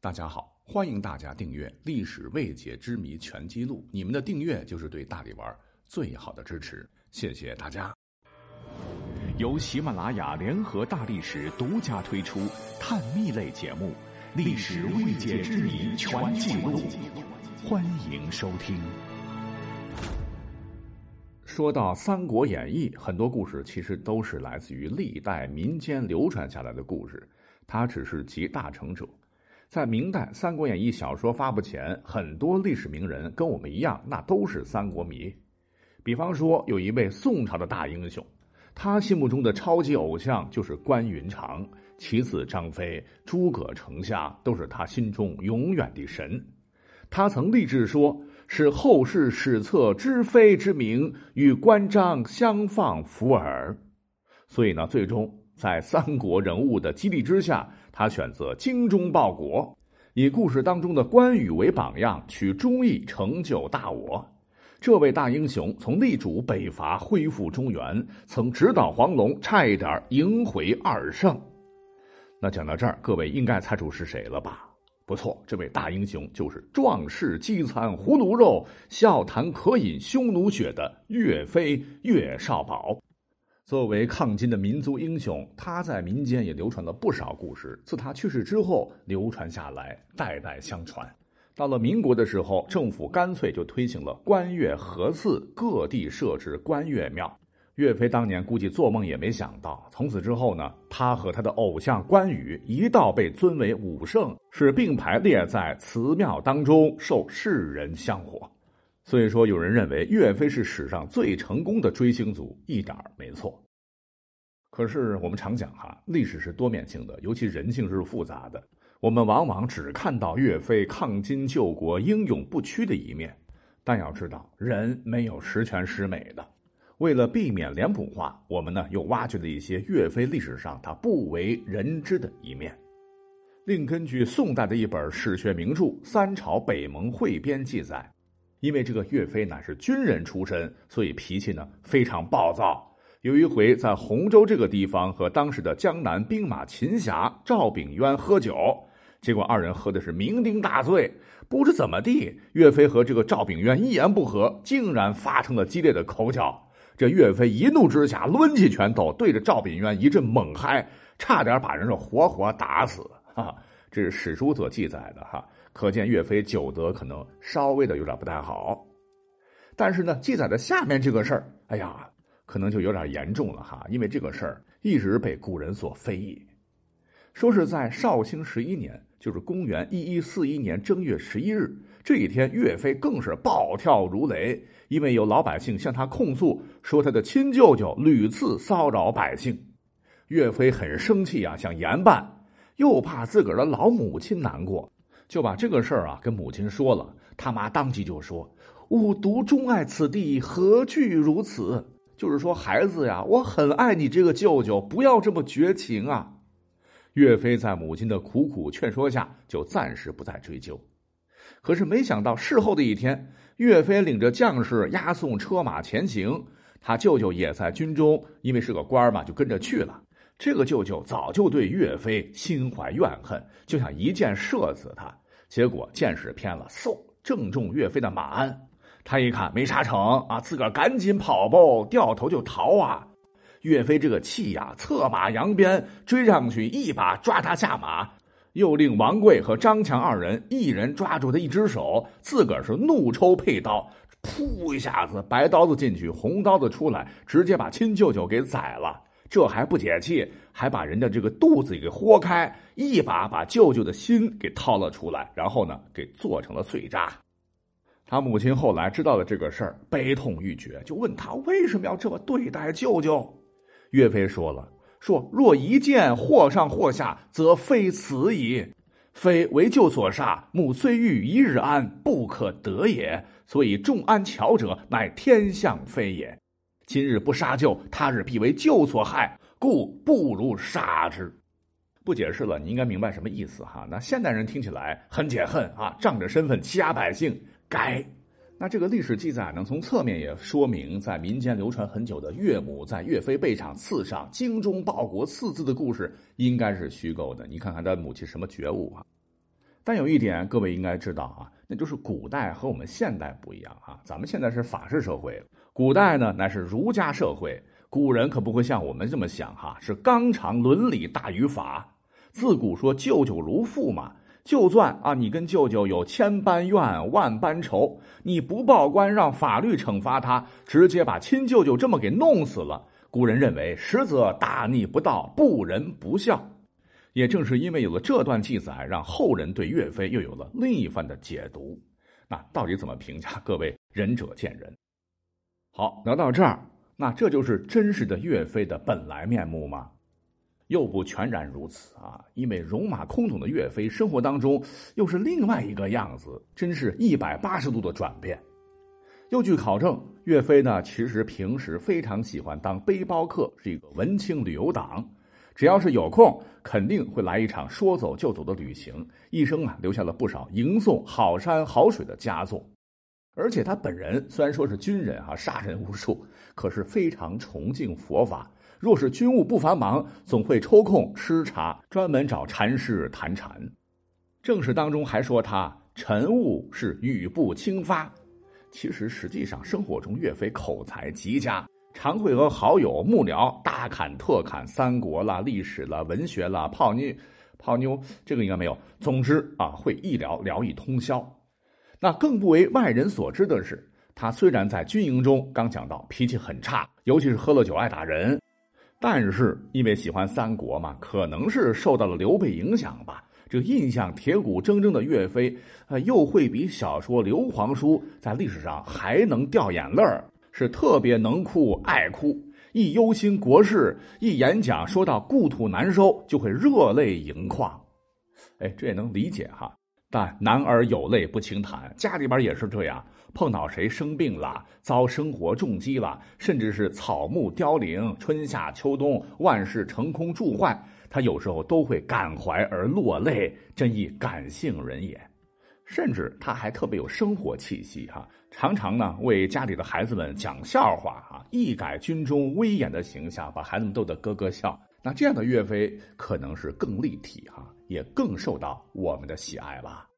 大家好，欢迎大家订阅《历史未解之谜全记录》，你们的订阅就是对大力丸最好的支持，谢谢大家。由喜马拉雅联合大历史独家推出探秘类节目《历史未解之谜全记录》，欢迎收听。说到《三国演义》，很多故事其实都是来自于历代民间流传下来的故事，它只是集大成者。在明代，《三国演义》小说发布前，很多历史名人跟我们一样，那都是三国迷。比方说，有一位宋朝的大英雄，他心目中的超级偶像就是关云长，其次张飞、诸葛丞相都是他心中永远的神。他曾立志说：“是后世史册知飞之名，与关张相放弗尔。”所以呢，最终在三国人物的激励之下。他选择精忠报国，以故事当中的关羽为榜样，取忠义成就大我。这位大英雄从力主北伐，恢复中原，曾直捣黄龙，差一点赢回二胜。那讲到这儿，各位应该猜出是谁了吧？不错，这位大英雄就是壮士饥餐胡虏肉，笑谈渴饮匈奴血的岳飞岳少保。作为抗金的民族英雄，他在民间也流传了不少故事。自他去世之后，流传下来，代代相传。到了民国的时候，政府干脆就推行了关岳合祀，各地设置关岳庙。岳飞当年估计做梦也没想到，从此之后呢，他和他的偶像关羽一道被尊为武圣，是并排列在祠庙当中，受世人香火。所以说，有人认为岳飞是史上最成功的追星族，一点没错。可是我们常讲哈，历史是多面性的，尤其人性是复杂的。我们往往只看到岳飞抗金救国、英勇不屈的一面，但要知道，人没有十全十美的。为了避免脸谱化，我们呢又挖掘了一些岳飞历史上他不为人知的一面。另根据宋代的一本史学名著《三朝北盟汇编》记载。因为这个岳飞乃是军人出身，所以脾气呢非常暴躁。有一回在洪州这个地方和当时的江南兵马秦侠赵炳渊喝酒，结果二人喝的是酩酊大醉。不知怎么地，岳飞和这个赵炳渊一言不合，竟然发生了激烈的口角。这岳飞一怒之下抡起拳头，对着赵炳渊一阵猛嗨，差点把人是活活打死。哈，这是史书所记载的哈。可见岳飞酒德可能稍微的有点不太好，但是呢，记载的下面这个事儿，哎呀，可能就有点严重了哈，因为这个事儿一直被古人所非议。说是在绍兴十一年，就是公元一一四一年正月十一日这一天，岳飞更是暴跳如雷，因为有老百姓向他控诉说他的亲舅舅屡次骚扰百姓，岳飞很生气啊，想严办，又怕自个儿的老母亲难过。就把这个事儿啊跟母亲说了，他妈当即就说：“吾独钟爱此地，何惧如此？”就是说，孩子呀，我很爱你这个舅舅，不要这么绝情啊！岳飞在母亲的苦苦劝说下，就暂时不再追究。可是没想到事后的一天，岳飞领着将士押送车马前行，他舅舅也在军中，因为是个官嘛，就跟着去了。这个舅舅早就对岳飞心怀怨恨，就想一箭射死他。结果箭矢偏了，嗖，正中岳飞的马鞍。他一看没杀成啊，自个儿赶紧跑步，掉头就逃啊。岳飞这个气呀，策马扬鞭追上去，一把抓他下马，又令王贵和张强二人一人抓住他一只手，自个儿是怒抽佩刀，噗一下子，白刀子进去，红刀子出来，直接把亲舅舅给宰了。这还不解气，还把人家这个肚子给豁开，一把把舅舅的心给掏了出来，然后呢，给做成了碎渣。他母亲后来知道了这个事儿，悲痛欲绝，就问他为什么要这么对待舅舅。岳飞说了：“说若一剑或上或下，则非死矣。非为舅所杀，母虽欲一日安，不可得也。所以众安巧者，乃天相非也。”今日不杀舅，他日必为舅所害，故不如杀之。不解释了，你应该明白什么意思哈？那现代人听起来很解恨啊，仗着身份欺压百姓，该。那这个历史记载呢，从侧面也说明，在民间流传很久的岳母在岳飞背上刺上“精忠报国”四字的故事，应该是虚构的。你看看他母亲什么觉悟啊？但有一点各位应该知道啊，那就是古代和我们现代不一样啊。咱们现在是法治社会，古代呢乃是儒家社会。古人可不会像我们这么想哈，是纲常伦理大于法。自古说舅舅如父嘛，就算啊你跟舅舅有千般怨万般仇，你不报官，让法律惩罚他，直接把亲舅舅这么给弄死了。古人认为，实则大逆不道，不仁不孝。也正是因为有了这段记载，让后人对岳飞又有了另一番的解读。那到底怎么评价？各位仁者见仁。好，聊到这儿，那这就是真实的岳飞的本来面目吗？又不全然如此啊！因为戎马倥偬的岳飞，生活当中又是另外一个样子，真是一百八十度的转变。又据考证，岳飞呢，其实平时非常喜欢当背包客，是一个文青旅游党。只要是有空，肯定会来一场说走就走的旅行。一生啊，留下了不少吟诵好山好水的佳作。而且他本人虽然说是军人啊，杀人无数，可是非常崇敬佛法。若是军务不繁忙，总会抽空吃茶，专门找禅师谈禅。正史当中还说他晨雾是语不轻发。其实实际上，生活中岳飞口才极佳。常会和好友幕僚大侃特侃三国啦、历史啦、文学啦、泡妞、泡妞，这个应该没有。总之啊，会一聊聊一通宵。那更不为外人所知的是，他虽然在军营中刚讲到脾气很差，尤其是喝了酒爱打人，但是因为喜欢三国嘛，可能是受到了刘备影响吧，这个印象铁骨铮铮的岳飞，呃，又会比小说刘皇叔在历史上还能掉眼泪儿。是特别能哭爱哭，一忧心国事，一演讲说到故土难收，就会热泪盈眶。哎，这也能理解哈。但男儿有泪不轻弹，家里边也是这样，碰到谁生病了，遭生活重击了，甚至是草木凋零，春夏秋冬万事成空住坏，他有时候都会感怀而落泪，真亦感性人也。甚至他还特别有生活气息哈，常常呢为家里的孩子们讲笑话啊，一改军中威严的形象，把孩子们逗得咯咯笑。那这样的岳飞可能是更立体哈，也更受到我们的喜爱吧。